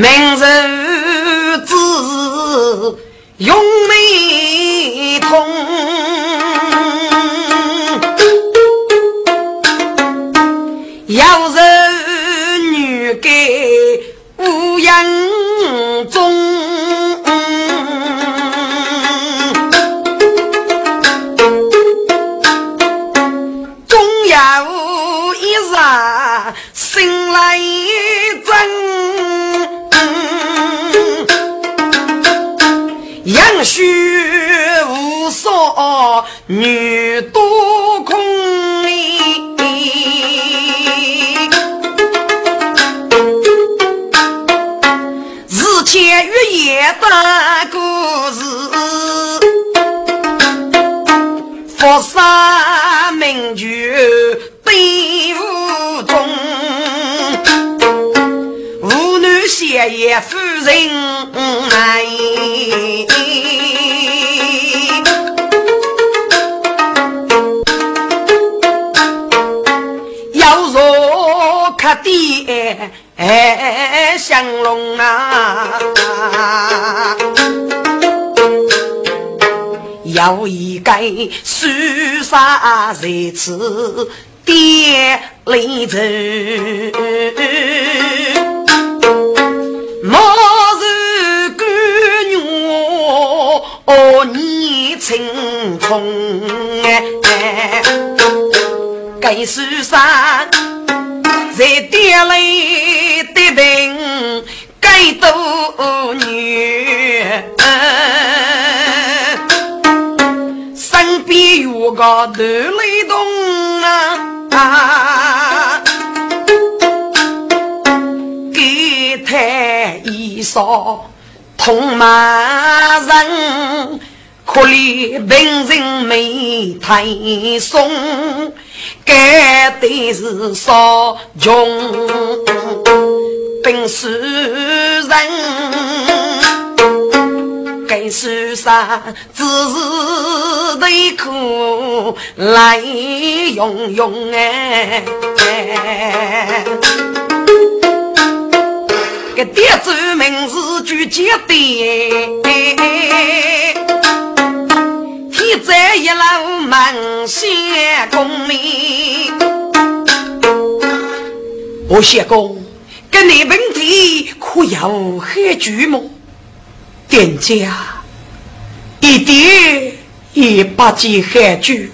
明日子永在此爹来走，莫是姑娘哦，你青葱哎，该书法。在店里的人该多女，个头雷动啊，给太衣裳痛骂人。可怜本人没太松，该得是少穷本是人，该是啥？只是得苦来用用哎。个爹祖名字就叫爹。在一楼门先公里，我谢公，跟你问题可有很句吗？店家一点也不见很句，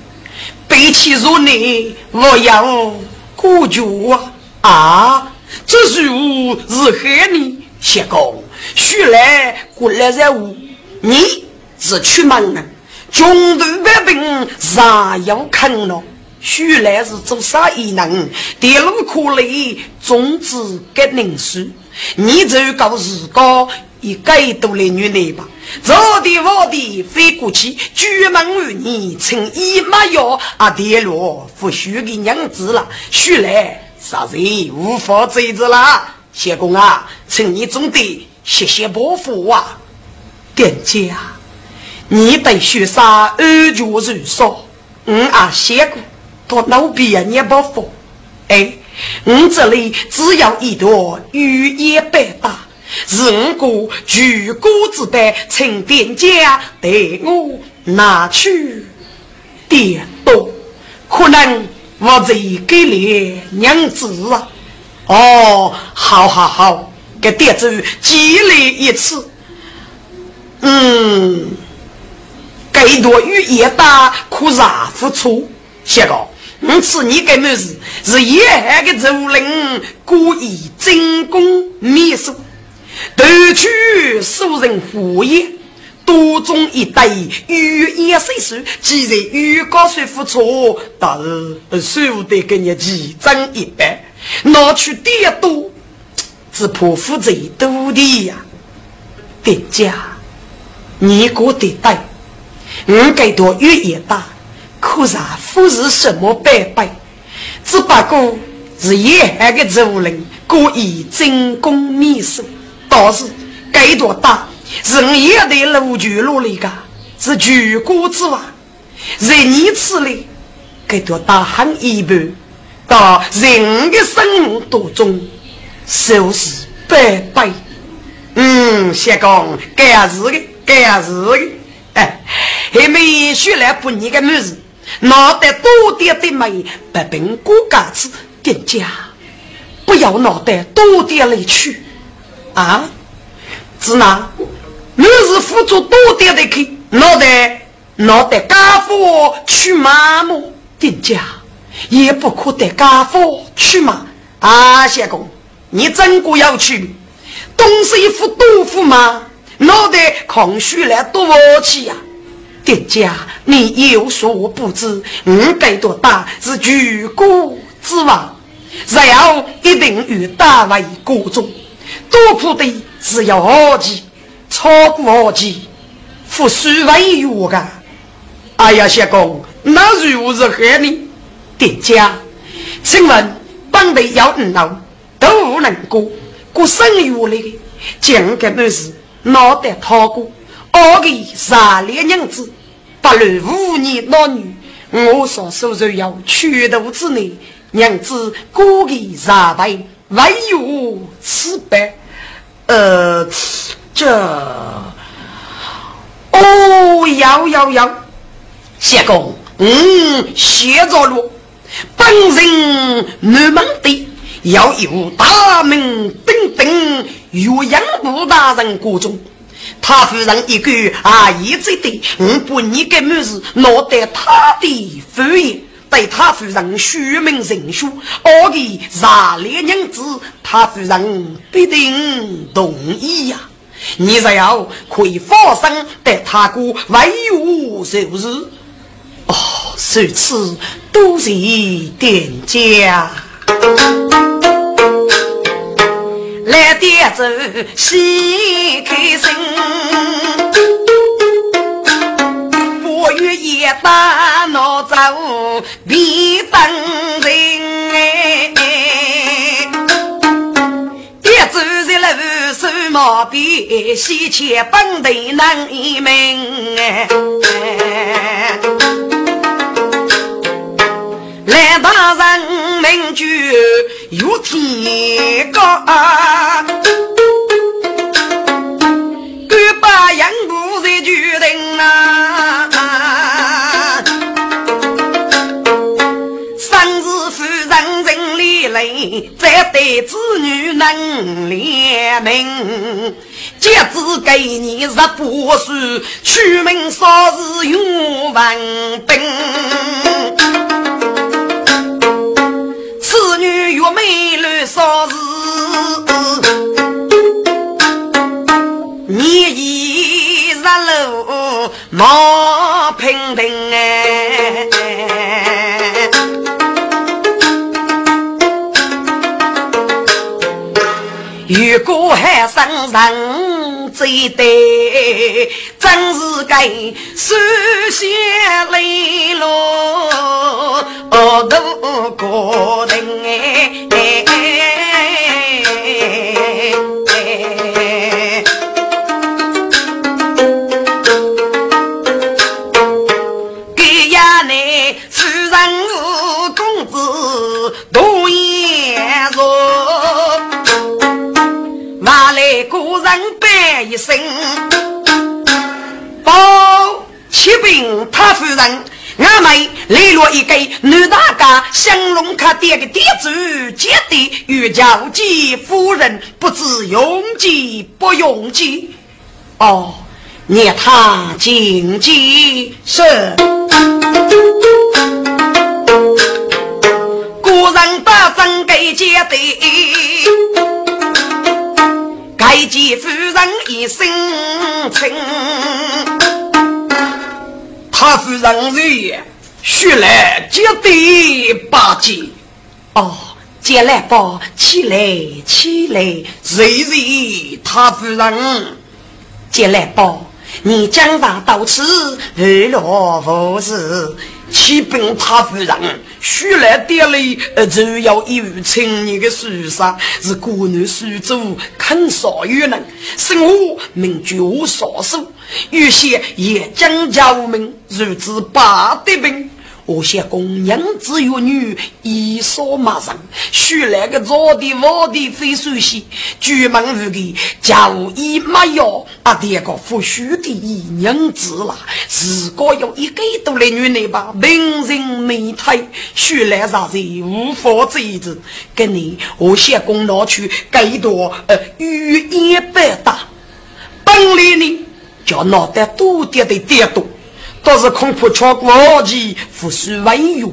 背起如你，我要过脚啊！啊，这书是害你，谢公，徐来过来任务，你是出门人。中途百病尚要看咯，须来是做啥异能？电路可来终止给人书，你就告自个一改多来女来吧。走的我的飞过去，举门于你，趁一马药啊！电路不许给娘子了，许来啥人无法追子了？谢公啊，趁你总得谢谢伯父啊，店家。你对学生安全如少，嗯啊写过，他老边也不服。哎，我这里只要一朵玉叶白搭，是我个举锅之辈，请店家带我拿去点多，可能我在给你娘子啊。哦，好好好，给店主激励一次。嗯。该多雨也大，可啥付出？谢哥，我吃你个么子？是野海的族人故意进攻秘书，夺取蜀人副业，多种一代雨也岁数。既然雨高水付出，但是输得跟你几张一百，拿去点多，只怕负责多的呀。店家，你过得对。我该多越也大，可是不是什么白白，只不过是沿海的族人故意进攻灭蜀。倒是该多大，人也得路绝路里个，是举国之王。人你此类，该多大喊一半，到人的生命当中，收拾白白嗯，先讲干事的，干事的。哎，还没学来不你个女子，脑袋多点的美，不凭骨架子，店家不要脑袋多点来去啊！只拿女子辅助多点的去，脑袋脑袋家父去麻木，店家也不可得家父去嘛啊！相公，你真个要去？东西副豆腐吗？脑袋空虚来多福气呀！店家，你有所不知，我该多大是举国之王，然后一定与大为国中。多苦的只要二级，超过二级，付数万元的。哎呀，相公，那如何害你？店家，请问本地要五楼都不能过，过生月来的，讲个么事？脑袋掏过，二个杀烈娘子，不论五年老女，我所收入要全肚之内，娘子过个杀败，唯有此败。呃，这哦，要要要，相公，嗯，写着了，本人南门的要有大名鼎鼎。岳阳武大人国中，他夫人一句啊，一直的，我不你个母子落得他的敷衍，对他夫人虚名人书，我的热烈娘子，他夫人必定同意呀。你只要可以放心对他哥为我受日，哦，如此多谢店家。来点走，喜开心。八月一打闹走，别等人。一走在路手毛边，喜钱本地难一名。来大人民就有天高，能怜悯，节子给你十八岁，出门少日用万兵。此女越美乱少时，你一日路莫平平哎。如果还生人最对，真是该手下泪落，额头高疼哎。个人办一声，报启禀太夫人，俺们来了一个女大家，香龙卡店的店主，接的与交际夫人，不知用计不用计。哦，念他谨记是，古人把真给接的。该见夫人一声称，太夫人是须来接的八戒。哦，接来吧，起来起来，谁谁他夫人接来吧，你将上到此，为了无事。启禀太夫人，出来店里呃，就要一位青年的书生，是国内苏州肯少有人，生活名绝少数，有些也将家无名，如此八德兵，我想公娘子与女一扫马上，须来个早的晚的非熟悉，举门无的叫一没有，啊，第个不须的娘子啦，如果有一个多的女人吧，名人美态，须来啥子无法制止，跟你我想公拿去给多呃玉一百大，本来呢叫脑袋多点的点多。倒是恐怕超过二级，不是文用。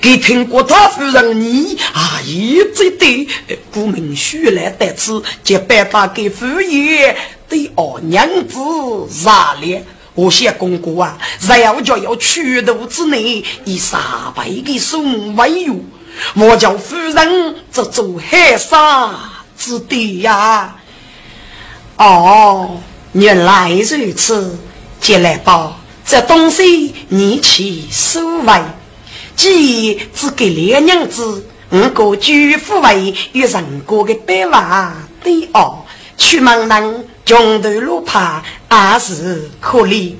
给听过他夫人你啊，一直对顾明旭来得此，就拜他给夫爷对二娘子热烈。我想公公啊，只要就要取肚之内，以三百个数目为用。我叫夫人这做海沙之地呀。哦，原来如此，进来吧。这东西你去收为，既只给两娘子，五个举夫为与人过的百万对傲，去门人穷途路怕也是可怜。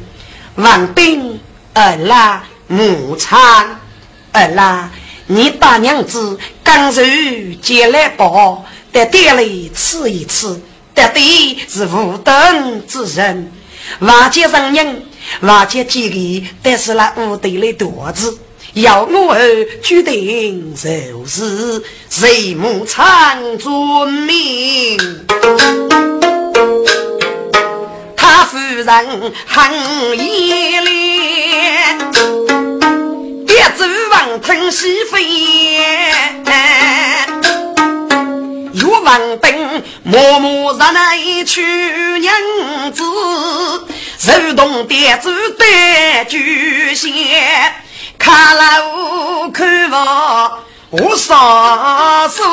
王兵二啦，母餐二啦，你大娘子刚柔接来包，得店里吃一吃，得的是无等之人，万家人人。瓦解几个，但是那屋头的肚子，要我儿决定就是谁母长尊命。他夫人很严厉，别走王腾西飞，有王兵默默让那一娶娘子。手动点子对巨仙，看了我看我我双手，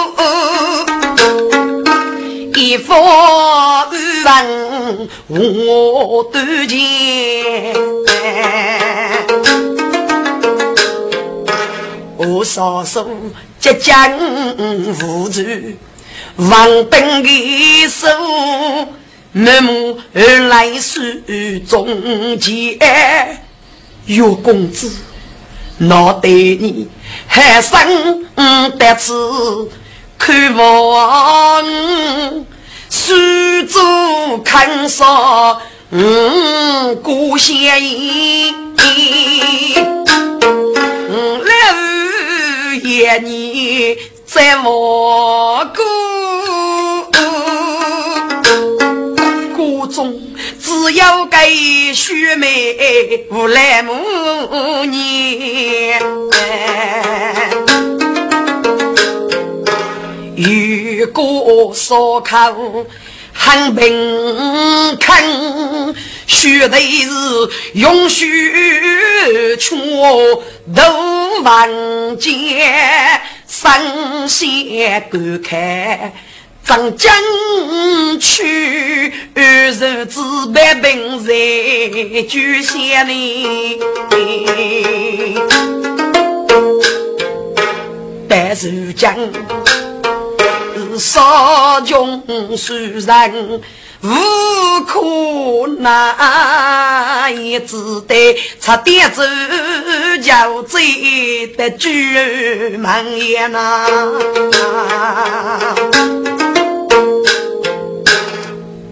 一副人我多情，我双手即将扶住王本的手。那么而来是中间，岳公子，那对你还生得子，看望苏州看上嗯故乡人，老爷你在我过。只有给须眉无来母年，如果烧烤很平肯，须得是用须全都万劫，三线观看。张江去，日子百病在巨险里。但是将少穷虽人无可奈，只得差点走就走的巨门也呐。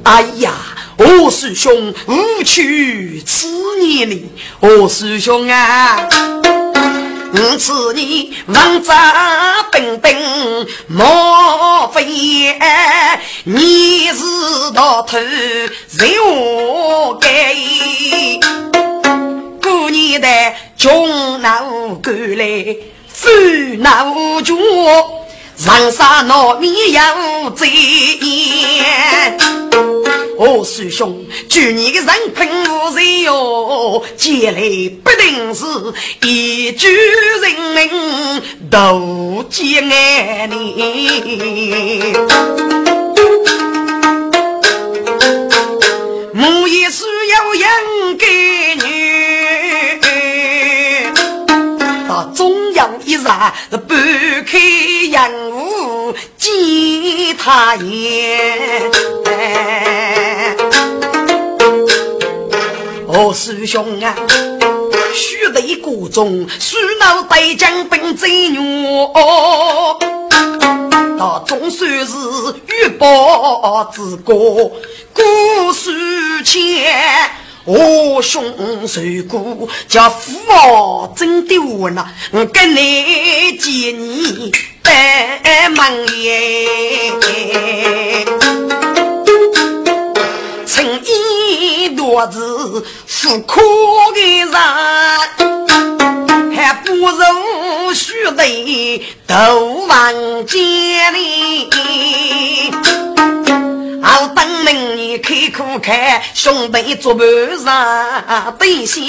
哎呀，我师兄无趣此年里，我师兄啊，我此年王扎本本莫非你是到头任我给？过年的穷难过来，富闹脚。长沙糯米要再演，哦，师兄，去年的人品无人哟，将来不定是一举人命都见爱你。母也是要养给女，一上是半开阳。见他言，哦，师兄啊，须得国中，须脑带将兵贼女，他总算是玉宝之歌，古书前。我兄受过，叫父王真丢那，我跟你几年拜门耶，成衣多子富可的人，还不如须得斗王家里。好等明年开苦开，兄弟做伴上对线。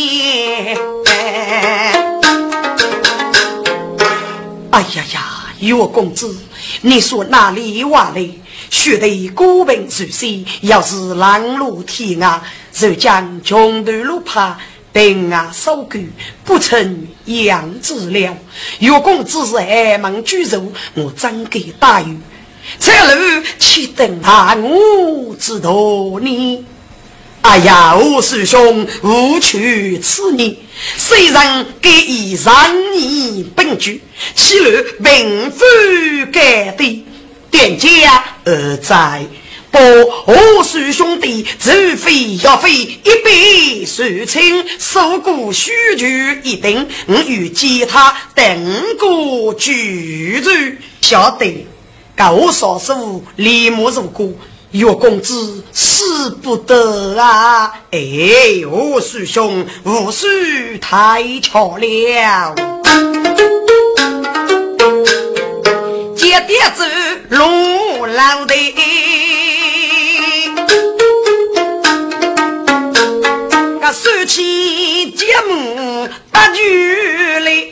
哎呀呀，岳公子，你说哪里话嘞？须得孤兵受西，要是狼路天涯，就将穷途路怕兵啊守狗，不成样子了。岳公子是寒门居住，我真给答应？这路岂等他我知道呢？哎呀，我师兄无取此念，虽然给一让你本具，岂路并非该的。店家而在，不我师兄弟，除非要费一笔数清，受过许久一定，我与其他等过居住，晓得。高少数立马入股，岳公子死不得啊！哎，我师兄无需太巧了，接点走龙浪的，个手起节目大剧嘞。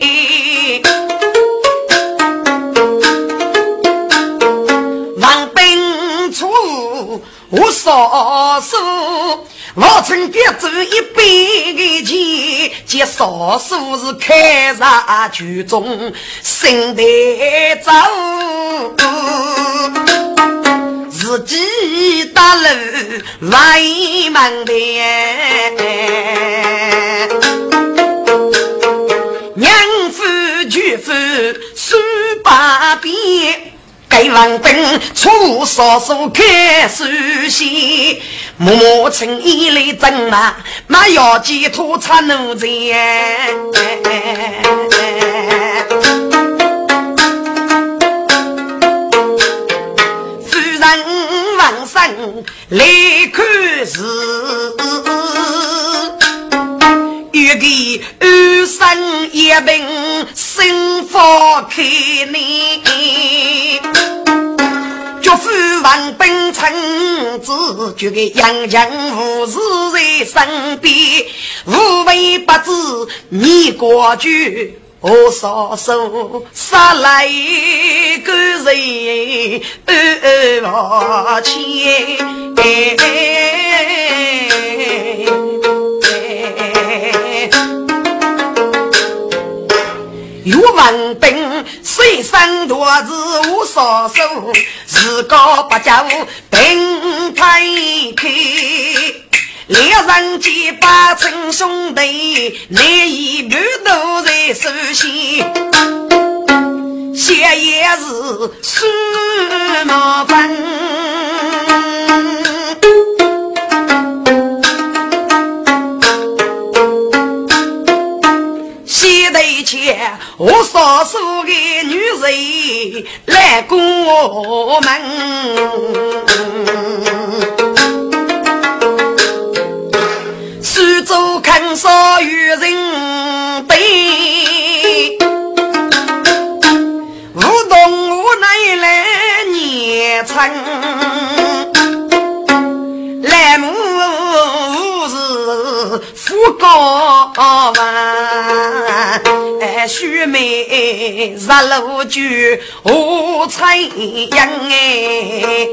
我少数，我曾别走一百个钱，见少数是开上剧中心台走，自己打路外门的，娘夫舅夫数百遍。给王兵出少数开书信，默默情意来争嘛，那要寄托出奴才。夫人王生来看事。给二生一病，心花开呢。绝夫王本臣子，就给杨强无事在身边，无为不知你过去。我少数杀来个人，二千。有文兵，虽生多子无少数，自高不叫兵太开。两人结拜成兄弟，难以半都在手心。写也是数麻烦。我少数的女人来过门，苏州看少有人对，无动无奈来年春，是福高万。须眉日路酒，我采阳哎，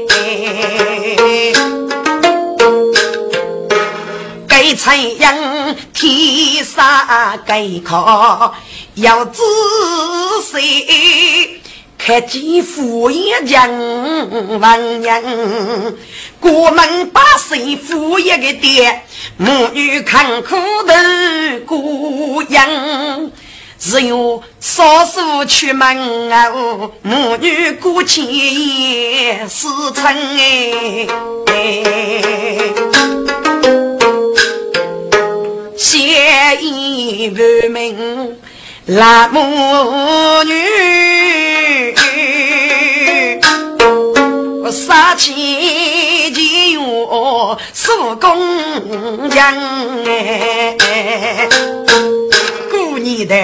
该采阳天上该靠，要仔细看见富也强，王娘过门把媳妇一个爹，母女看苦头过养。只有少数出门啊，母女过节也是成哎。谢意不明，拉母女，杀气就我手工匠哎。你的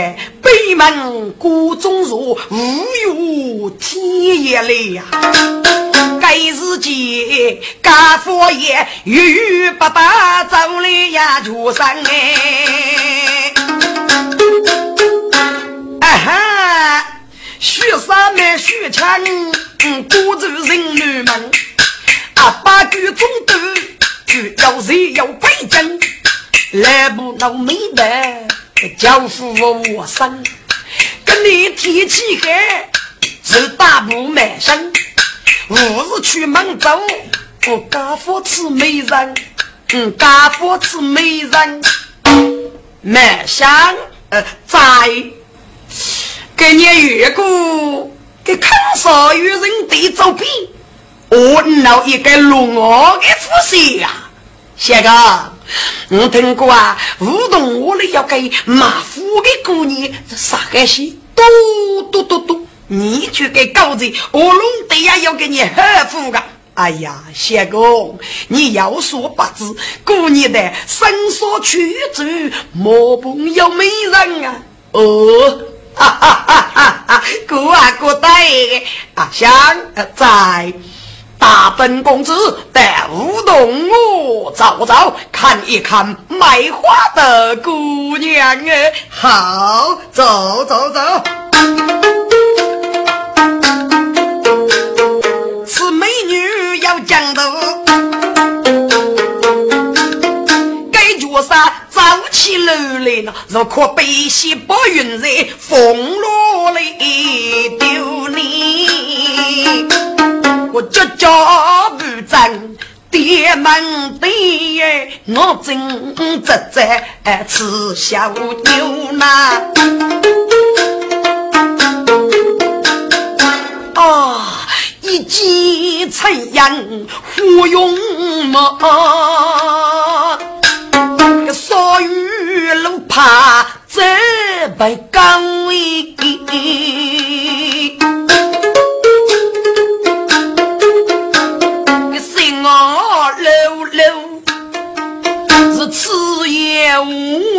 北门古钟如无有天也来呀！该日间家父爷与爸爸走了呀，就上哎！啊哈！许三妹许强，古州人女们，阿爸举中斗，就要谁要北京，来不闹没得。教父我生，跟你天气寒，是大步满身。五日出门走，我家父吃美人，嗯，家父吃美人。满香呃在，给你越过，给看上有人对照片，我闹一个龙王的夫婿呀，谢哥。我听过啊，梧桐屋里要给马虎的姑娘啥个些，多多多多，你去给高子，我龙得呀要给你呵护个。哎呀，相公，你要说不知，姑娘的身所曲折，莫不有美人啊。哦，哈哈哈哈哈，哥啊哥对，啊想在。大本公子带舞动我走走，看一看卖花的姑娘哎，好，走走走。起楼来呢，若可背些白云在风落里丢你。我脚脚不正，爹门爹，我正直在吃小牛呐。啊，一见陈阳胡用么？少雨路怕这不高无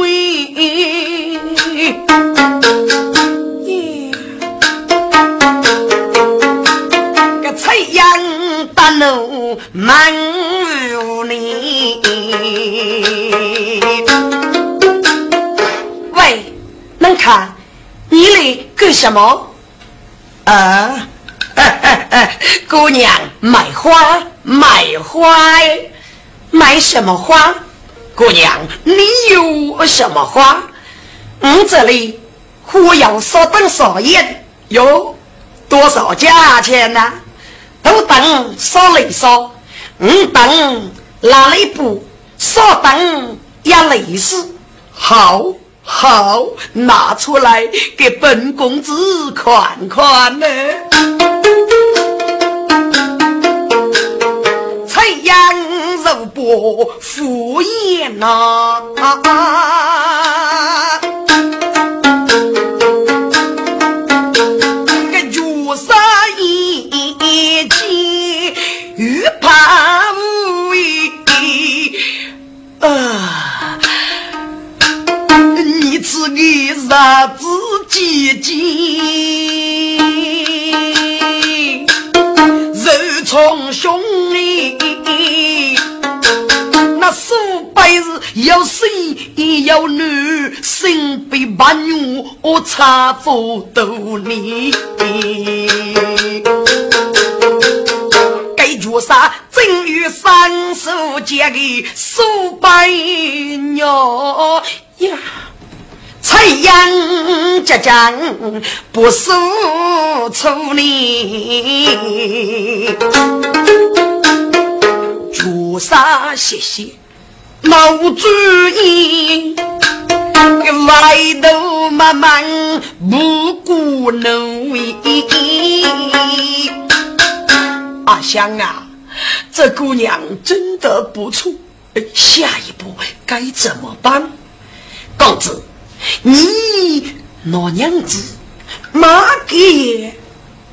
为，个采阳大路满如泥。喂，能看你来干什么？啊，姑娘买花，买花，买什么花？姑娘，你有什么花？我这里花要少等少眼，有多少价钱呢？都等少来少，我等拉来布，少等一类似。好好拿出来给本公子看看呢。肉薄敷衍呐，啊啊你吃个啥子姐姐？肉从胸里。那数百日要生要女，生被八女我差不多你。该绝杀正月三十节的数百鸟呀，采阳浙江不输处理。杀谢谢，毛主意，外头慢慢不顾奴阿香啊，这姑娘真的不错，下一步该怎么办？公子，你老娘子马给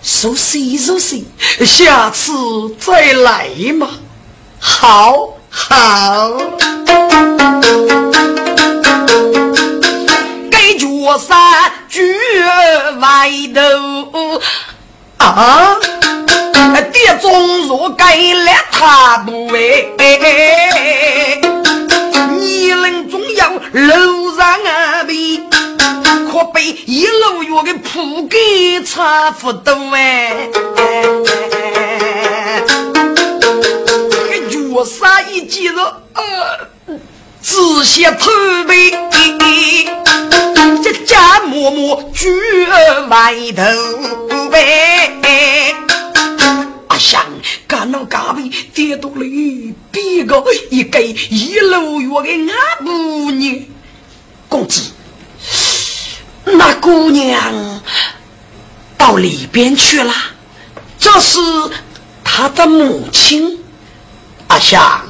熟悉熟悉，下次再来嘛。好好，给角山举外头啊，爹中若给了他不为，你人总要楼上啊比，可被一路月给铺给差不多哎。我杀一记肉，呃，仔细偷背，这家默默举外头呗。阿香干了嘎背，跌倒了，一个一路月的阿母娘，公子，那姑娘到里边去了，这是他的母亲。阿香，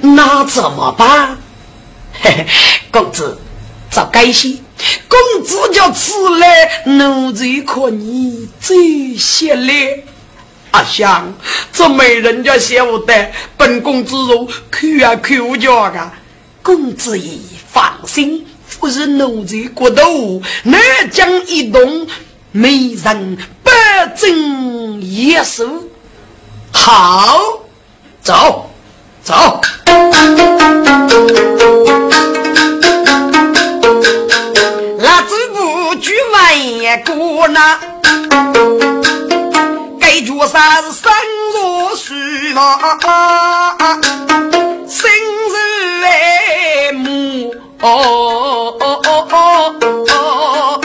那怎么办？嘿嘿，公子，早该些。公子叫此来，奴才可你最些嘞。阿香，这没人家晓得，本公子如口啊口叫啊。公子也放心，不是奴才过头，南江一动，没人不争一手。好。走，走。那子不举万过那，该做啥是生若树嘛？生日爱慕哦哦哦哦哦，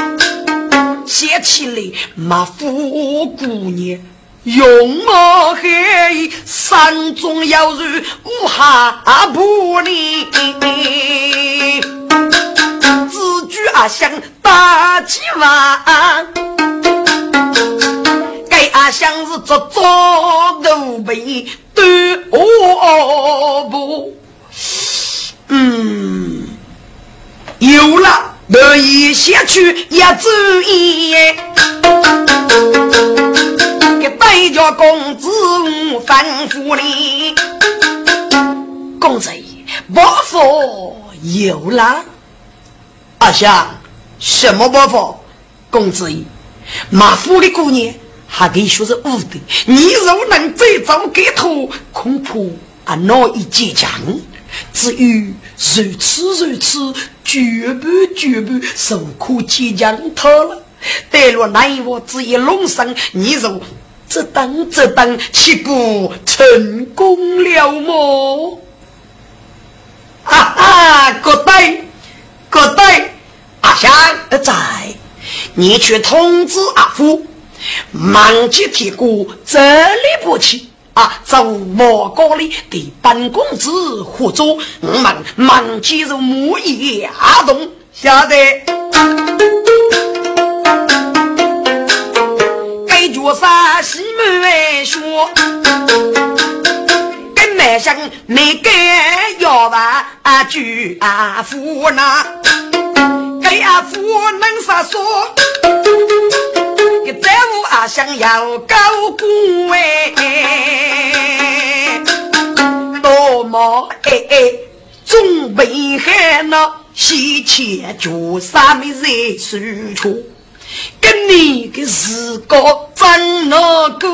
写起来马虎姑娘。用我黑山中要入五下不离，自举阿香打几万，像是做做奴婢对哦不，嗯，有了，我一下去也注意。带着公子吩咐你，公子伯父有了。阿香，什么伯父？公子马府的姑娘还可以说是武的，你若能再找给他，恐怕啊难以坚强。至于如此如此，绝不绝不受苦坚强他了。待若奈我只一龙生，你若。这等这等，岂不成功了么？啊啊！各对，各对，阿香在，你去通知阿福，忙接铁锅，这里不去啊！走莫高里的本公子合作，我们忙接入木叶阿东，晓得。该脚上西门外说，跟门上那个要饭举阿夫那，给阿夫能啥说？给在屋啊想要高官哎，多么哎哎，总被害那西钱脚上没热水出。跟你的自个争那个，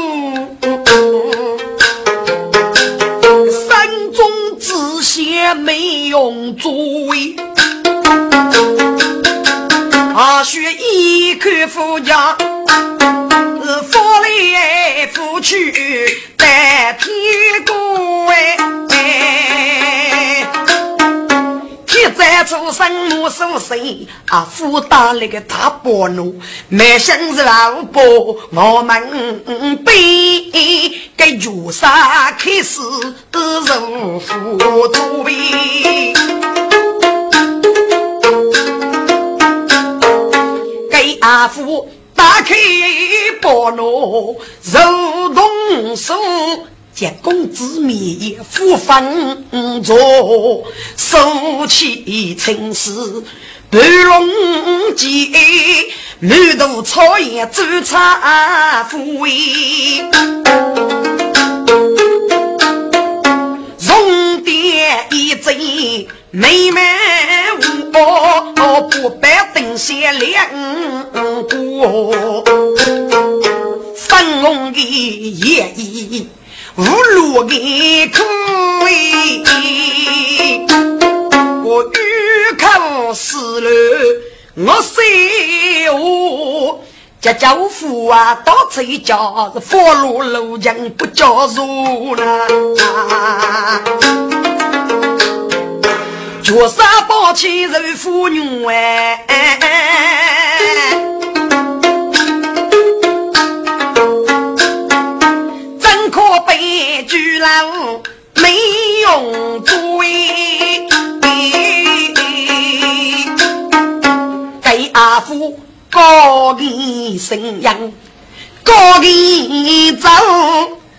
山中之险没用作为，阿学一口夫家，夫来富去代天公哎，天在出生我属谁？阿父打那个大伯奴，没想是老婆我们背给月杀开始入虎肚皮，给阿父打开波奴肉动手。见公子面也复分着，手起青丝盘龙剑，满肚草叶走插虎威，爹一阵妹妹我不白等些两过，三更的夜意，无路的苦，我欲看死了，我谁活？家家父啊，到这家是佛路路人不叫入了，绝杀宝气人妇女哎。居然没用对，给阿父高的声音，高的走，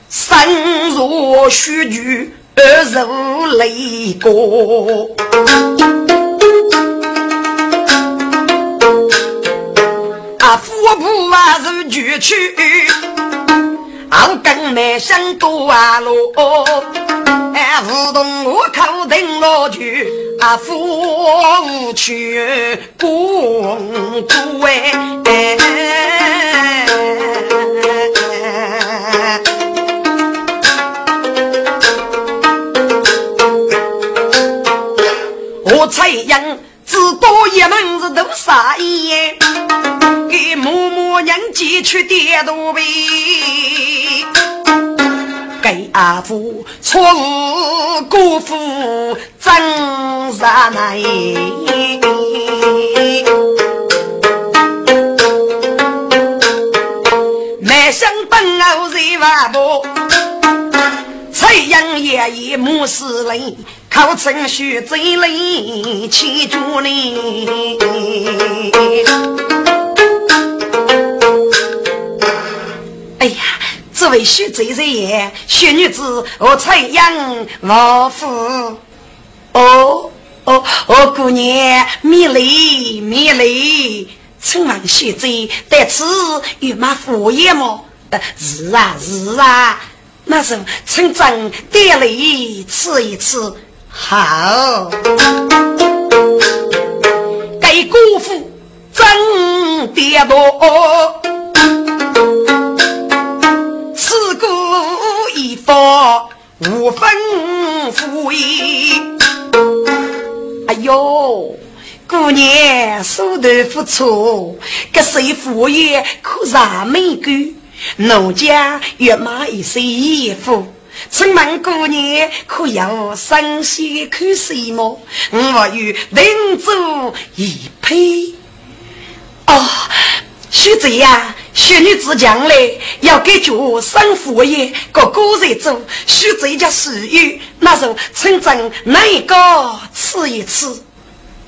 身若须臾而如雷过，阿父不啊是举去。我跟没想多啊喽，哎，梧桐我口顶老去，啊，夫无去公主哎，我采样只多一门子都傻眼，给母母娘寄去点多呗。给阿父错误辜负真杀难，没想本我在外婆，采阳爷爷母死人，靠程序嘴里欺住你。这位徐贼人也，徐女子，我采阳老夫。哦哦哦，姑娘，美丽美丽，请问徐贼在此有马副业么？是啊是啊，那是村长带来吃一吃。好，给姑父真点多。到无分富裕，哎呦，姑娘手头不错，这谁富裕可让美狗，农家月买一身衣服，请问姑娘可要生鲜看什么？我与领主一配哦。徐贼呀，徐女子将来要给主生父爷，个个人做。徐贼家私欲，那时候村长哪一个吃一吃？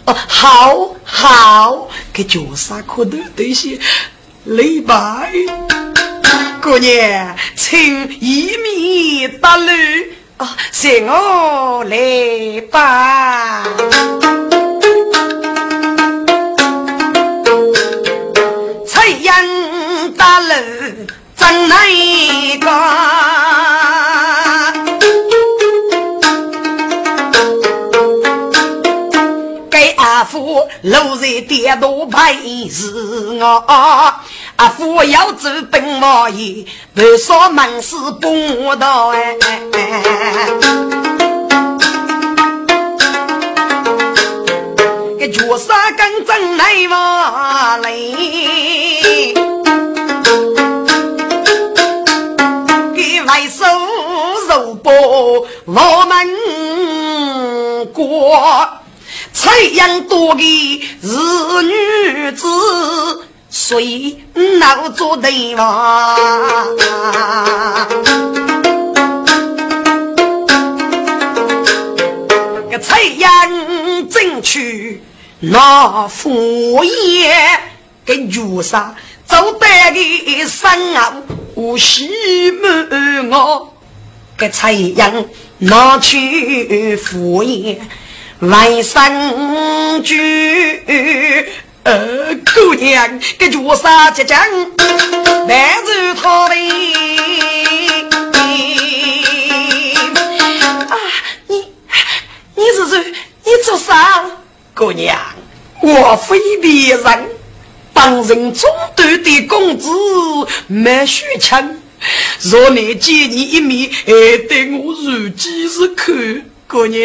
哦，好好，给脚上可的东西，礼拜。姑娘，请一米八路啊，随我来吧。那一个？给阿父路在点多陪是我，阿父要走奔马爷，不说门市不到哎。个脚上跟真来嘛来。手肉包我们过，采阳多的是女子，谁闹做对王？个采阳争取那副业，跟朱砂走得的山啊，无西门我个采阳拿去副业。来生句，呃，姑娘，这脚沙结将，来自他的。啊，你，你是谁？你做啥？姑娘，我非别人，帮人中断的公子没虚情。若你见你一面，还对我如饥似渴，姑娘。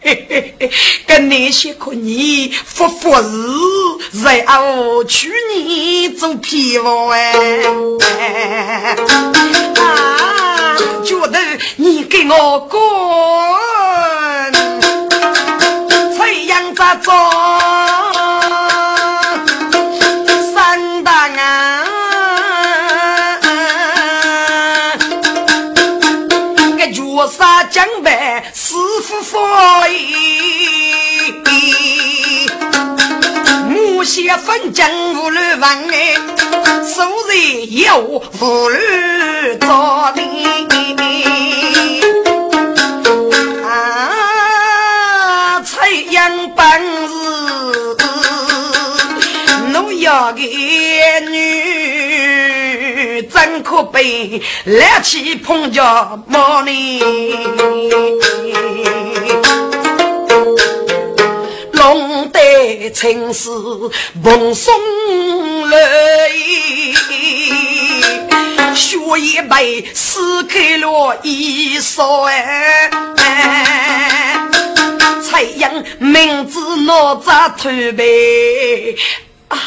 嘿嘿嘿，跟那些可你不服日，然后娶你做皮毛哎！啊，觉得你给我过，将无乱放哎，素日有无乱造的。啊，采阳本是农药的女，怎可被来气碰着毛呢？弄得青丝蓬松来，血液被撕开了一扫哎，太阳名字哪吒头背啊。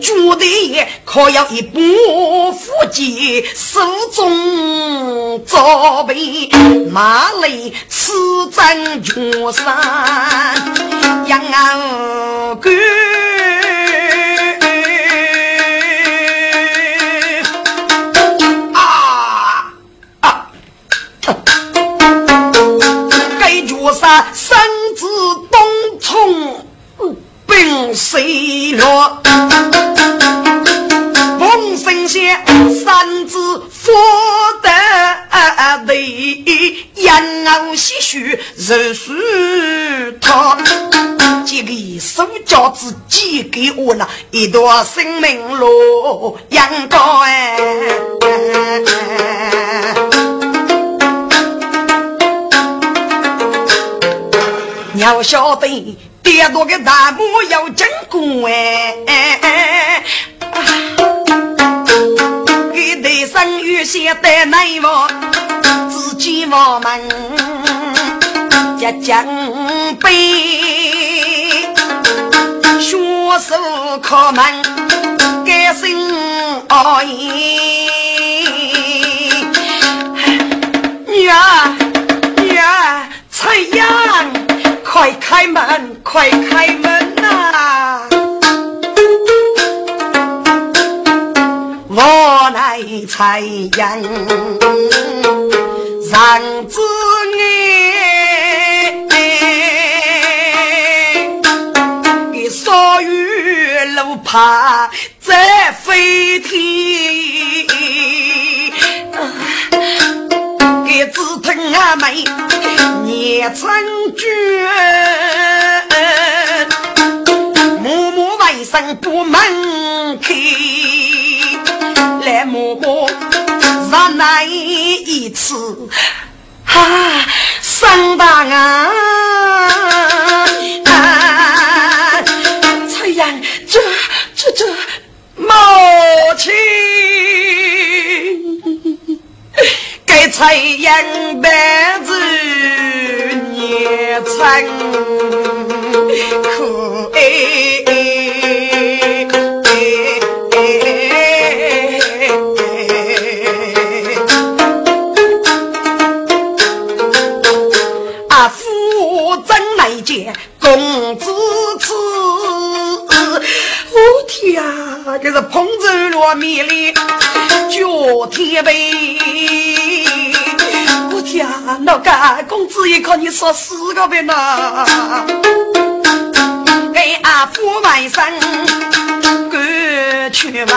朱棣可要一把斧子，手中早备马雷刺战军山，杨贵啊我了一段生命路，杨高哎，你要晓得。爹多个大母要进宫哎，给头上有些带奶娃，自己我们家将背，学手靠门，改姓阿姨，女儿女儿采阳。快开门，快开门呐！我来采阳，让子爱，路怕再飞天，给子疼阿妹。年成绝，默默为生不门开，来默默让那一次啊，上当啊！给太阳白子年成可爱，啊，夫我真来见公子此。我天啊，这是碰着罗米里脚天背。我天啊，那个公子也靠你说四个呗呐！给阿父外甥赶去嘛！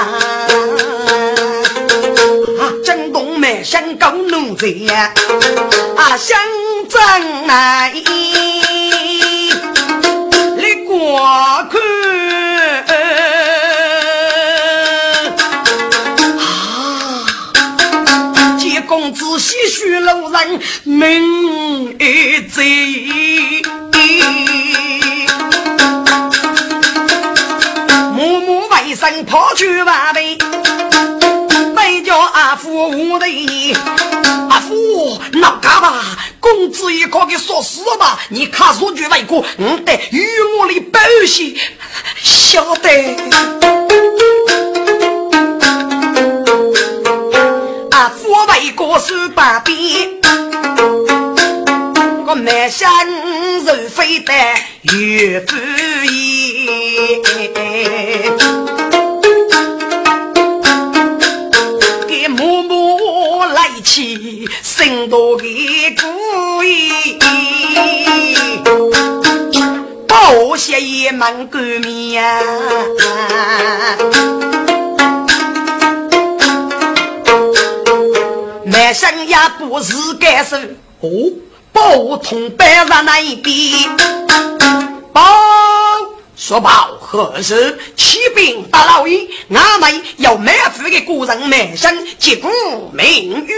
啊，震动满香港奴才！啊，乡镇来，你过看子喜许路人命一贼。默默为生跑去万倍，没叫阿父无对你。阿父，闹干吧？公子也可给说死吧？你看说句外国，我得与我的保险，晓得。阿父为国守把边，我满心肉非得有福意。起生多的故意，不写也蛮革命呀。生也不是干手哦，不同白在那一边，报说报何时起兵打老爷，俺们要满腹的古人满身结果名誉。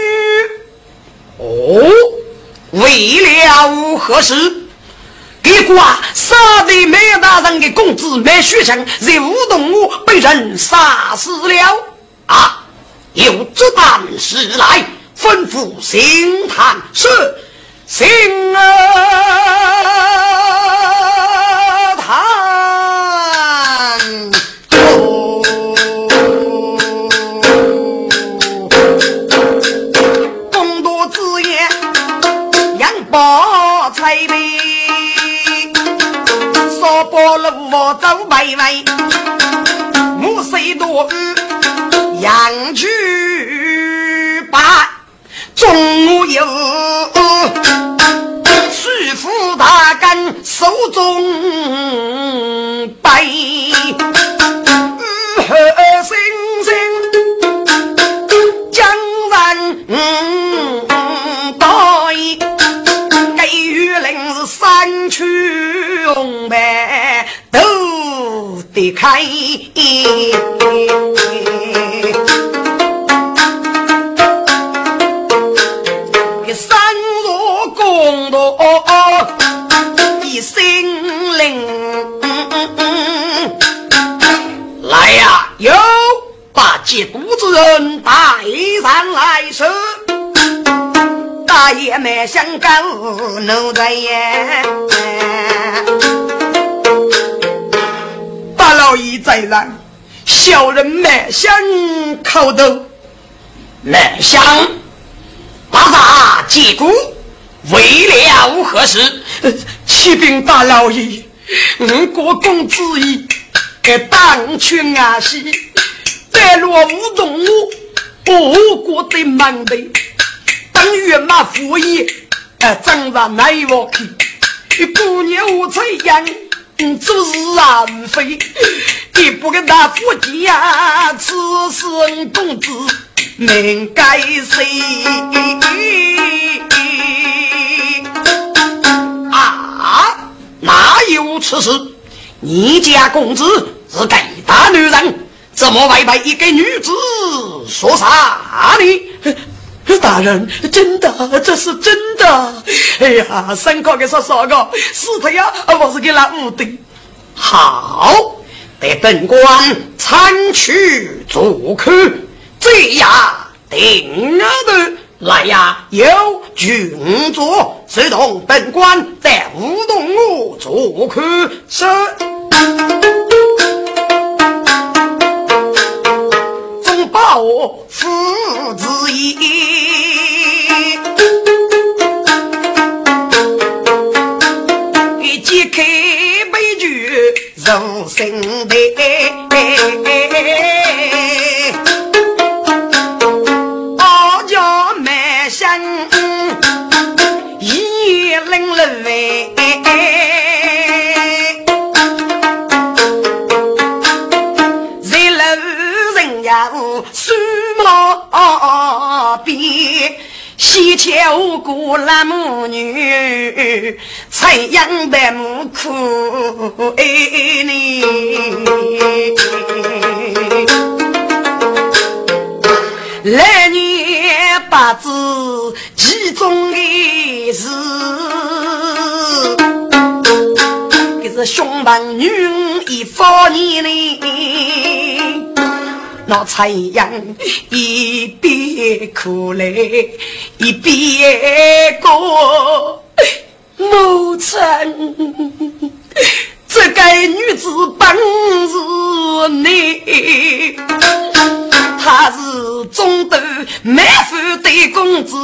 哦，为了何事？结果啊，杀的梅大人的公子梅学强在梧动我被人杀死了啊！有这般事来，吩咐刑探是刑探。我走妹妹，我虽多余，养去吧，总有师傅大根手中背，和星星将人带，给予令是三穷呗。都得开，来呀，有把接骨之人带上来时，大爷们想搞奴才呀。老爷在让，小人满香口头，满香马上结果为了何事？启禀大老爷，我国公子义当去阿西，在落无动物，我国的门的，当月马夫爷，呃，正在内卧去，姑娘我才养。做事啊，无非你不跟他夫妻呀，此事公子能该谁？哪有此事？你家公子是个大女人，怎么会被一个女子所杀呢？大人，真的，这是真的。哎呀，三哥给说说个，是他呀，我是给他误的。好，得本官参去做客，这样定了的。来呀！有军卒随同本官，在乌东我做客，说忠把我父子，一揭开杯酒，人生悲。西桥过那母女，采阳的母苦哎你。来年八字其中的事，这是兄长女一方年哩。那太阳一边哭泪一边过，母亲，这个女子本是你，她是中等满腹的公子。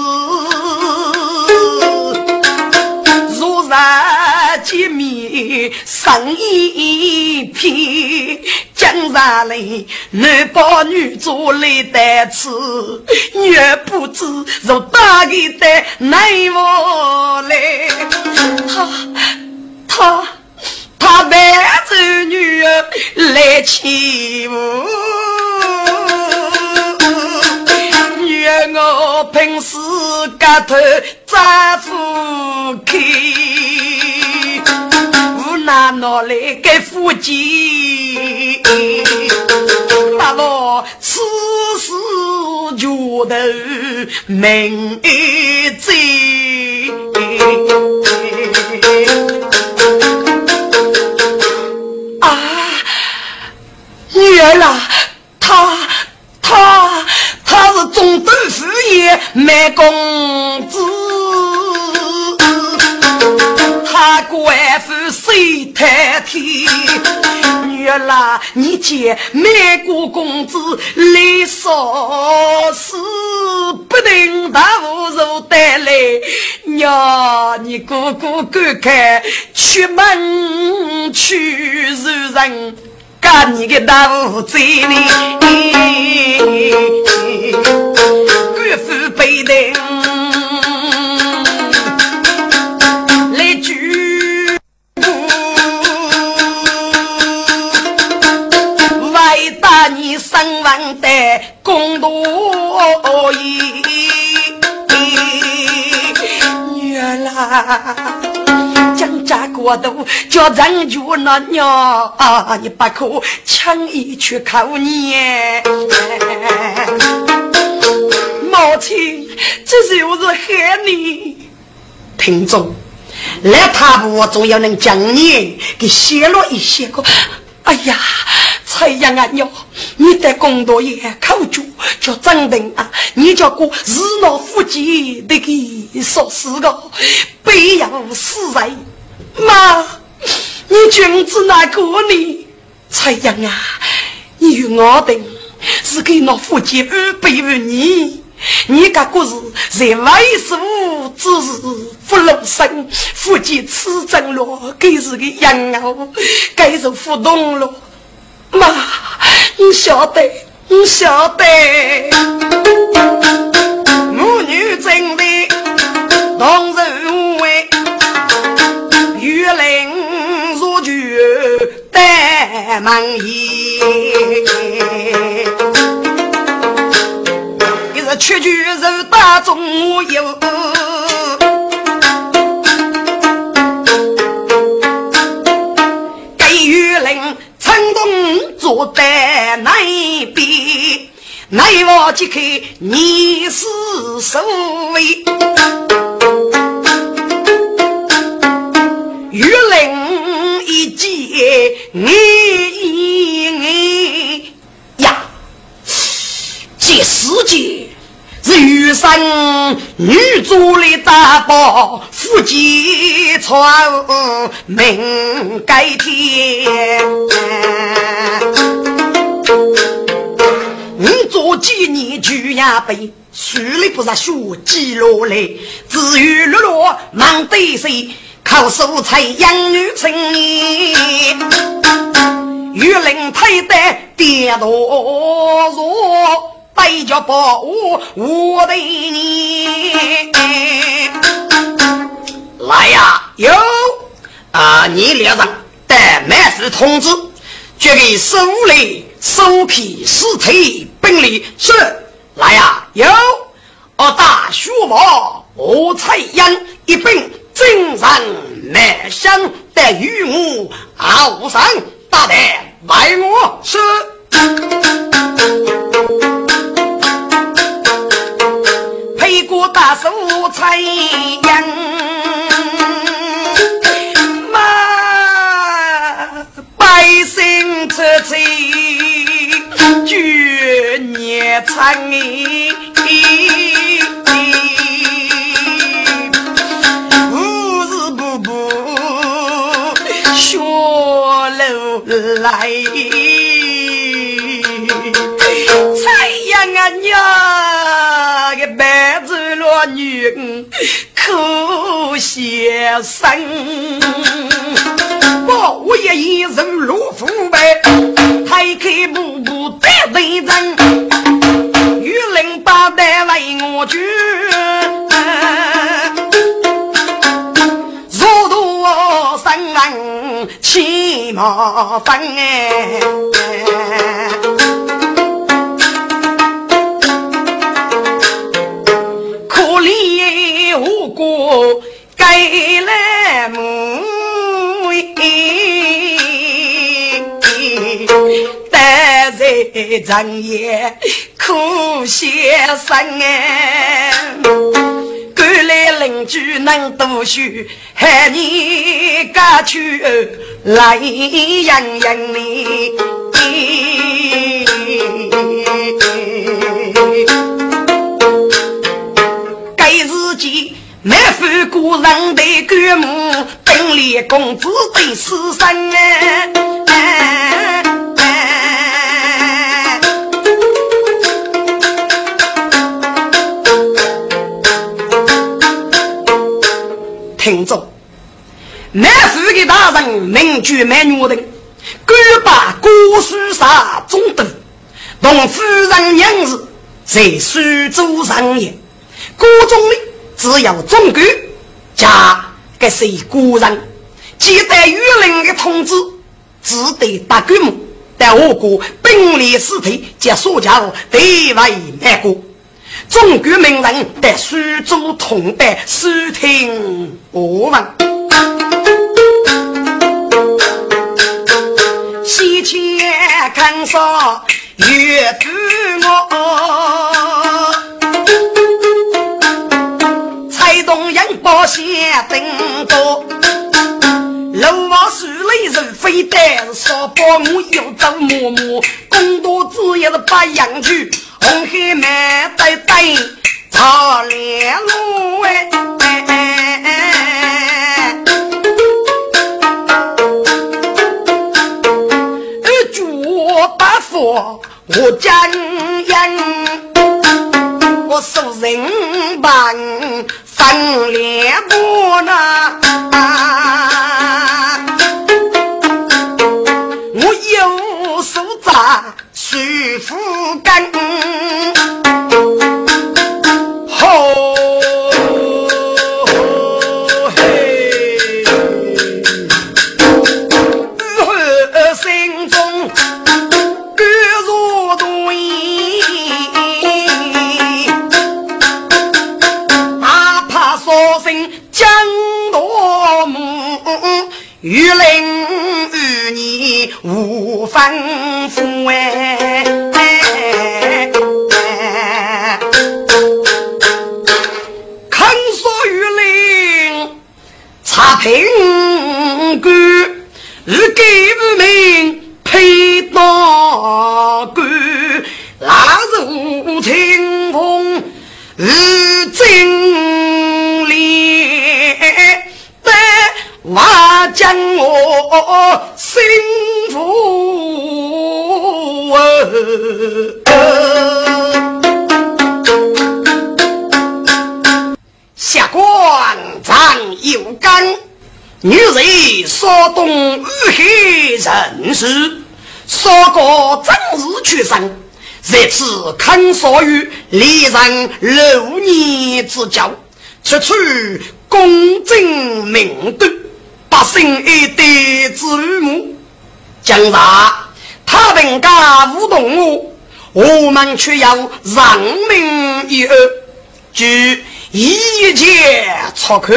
杀见面生一片，江上来男抱女做来带吃，也不知如打个的内窝来。他他他带着女儿来欺负。愿我平时个头扎夫开，无奈拿来给夫妻，大佬此事觉得命在。啊，女儿啊，他他。他是中等事业卖公子，女儿啦，你见美国公子来少事，不定大福如带来。娘，你哥哥赶快出门去受人。干你个大无贼哩！官府背定身亡的公道义，女儿啦。家过度叫人就那娘啊！你不可轻易去扣你。母亲，这就是害你。听众，来他不总要能将你给泄露一些个。哎呀，蔡阳啊娘，你在工作也口住叫张定啊，你叫个日闹夫妻那个说是个，不要死人。妈，你君子哪个呢？蔡阳啊，你与我等是给那夫妻安备于你，你个故事在外书只是不露声，夫妻此真了，该是个养老，该是互动了。妈，你晓得，你晓得，母女真的同人。满意，一日屈居肉大中有，坐在那边，奈我即刻你是所谓玉林一见你。世界是女生女主的大宝，夫妻传命改天。你做几年就要背，书里不是书记落来，至于落落忙得谁，靠蔬菜养女成年。玉林推得跌多弱，背着宝物我的你。来呀，有啊！你脸上带满是通知，决给守礼首批尸体本领是来呀，有我大书房我彩烟一本正上满香的玉木傲上大胆卖我是彩烟。车车绝年残，可先生。我也一人入府呗，开开步步得对人，玉林八代为我军，如渡三岸骑马奔哎，该来母。在长夜苦先生哎，赶来邻居能读书，喊你家去来养养你。没负过人的感目，本里公子对私生哎。听着，满府的大人名居满女人，敢把古书上中等，同夫人娘子在苏州上演，古中里只有中国加个谁古人，接待玉林的通知，只得打鬼门，但我国本领尸体及所教地位难过。中国名人在苏州同拜，收听我闻。西迁看上岳父我，东阳报县登高，楼房树里人飞单，少保我又走默默，工多子也是把羊去。红黑满堆堆，草连路哎，二脚八佛我将人，我受人帮分两步呐，我有手扎。舒服干，玉林与你无分夫哎。干。女人，事，说过正日去生，这次看所于离人六年之交，处处公正明德，百姓一代之母。将来他们家无动我，我们却要让民一二，据一切出口，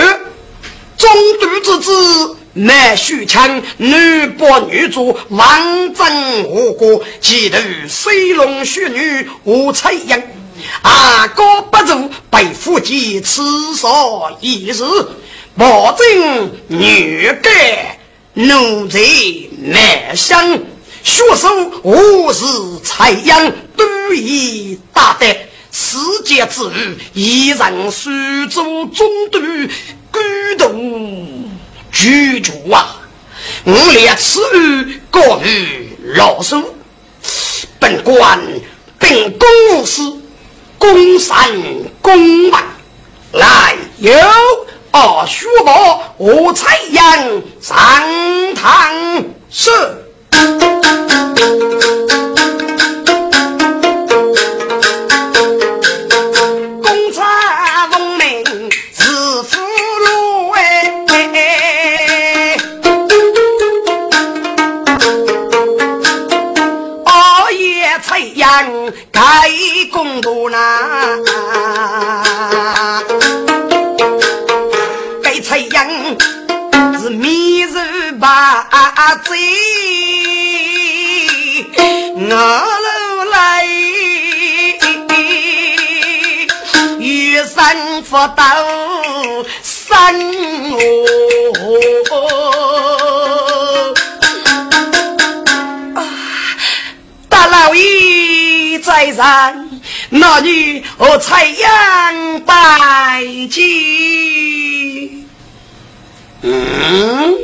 中度之子。乃许强女伯女主王争我国，几头水龙血女无彩阳，阿哥不足被夫妻刺杀一日，保证女改奴贼难相，血手无是彩阳都已大德，世界之余一人苏州中队孤独。居住啊！我列此案告于老手，本官秉公无私，公善公办。来，有二叔伯，我采阳上堂是。山佛道山哦，大老爷。在上，那女和采阳拜祭。嗯，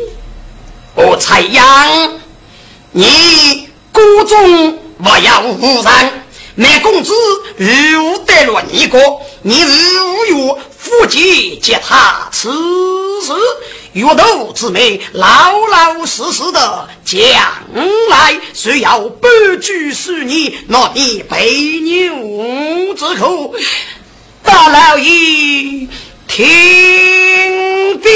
我采阳，你谷中不要无人。那公子如得了一个，你日无月夫妻接他此时月斗之美，老老实实的将来，虽要半句是你，那你背你之苦，大老爷听兵。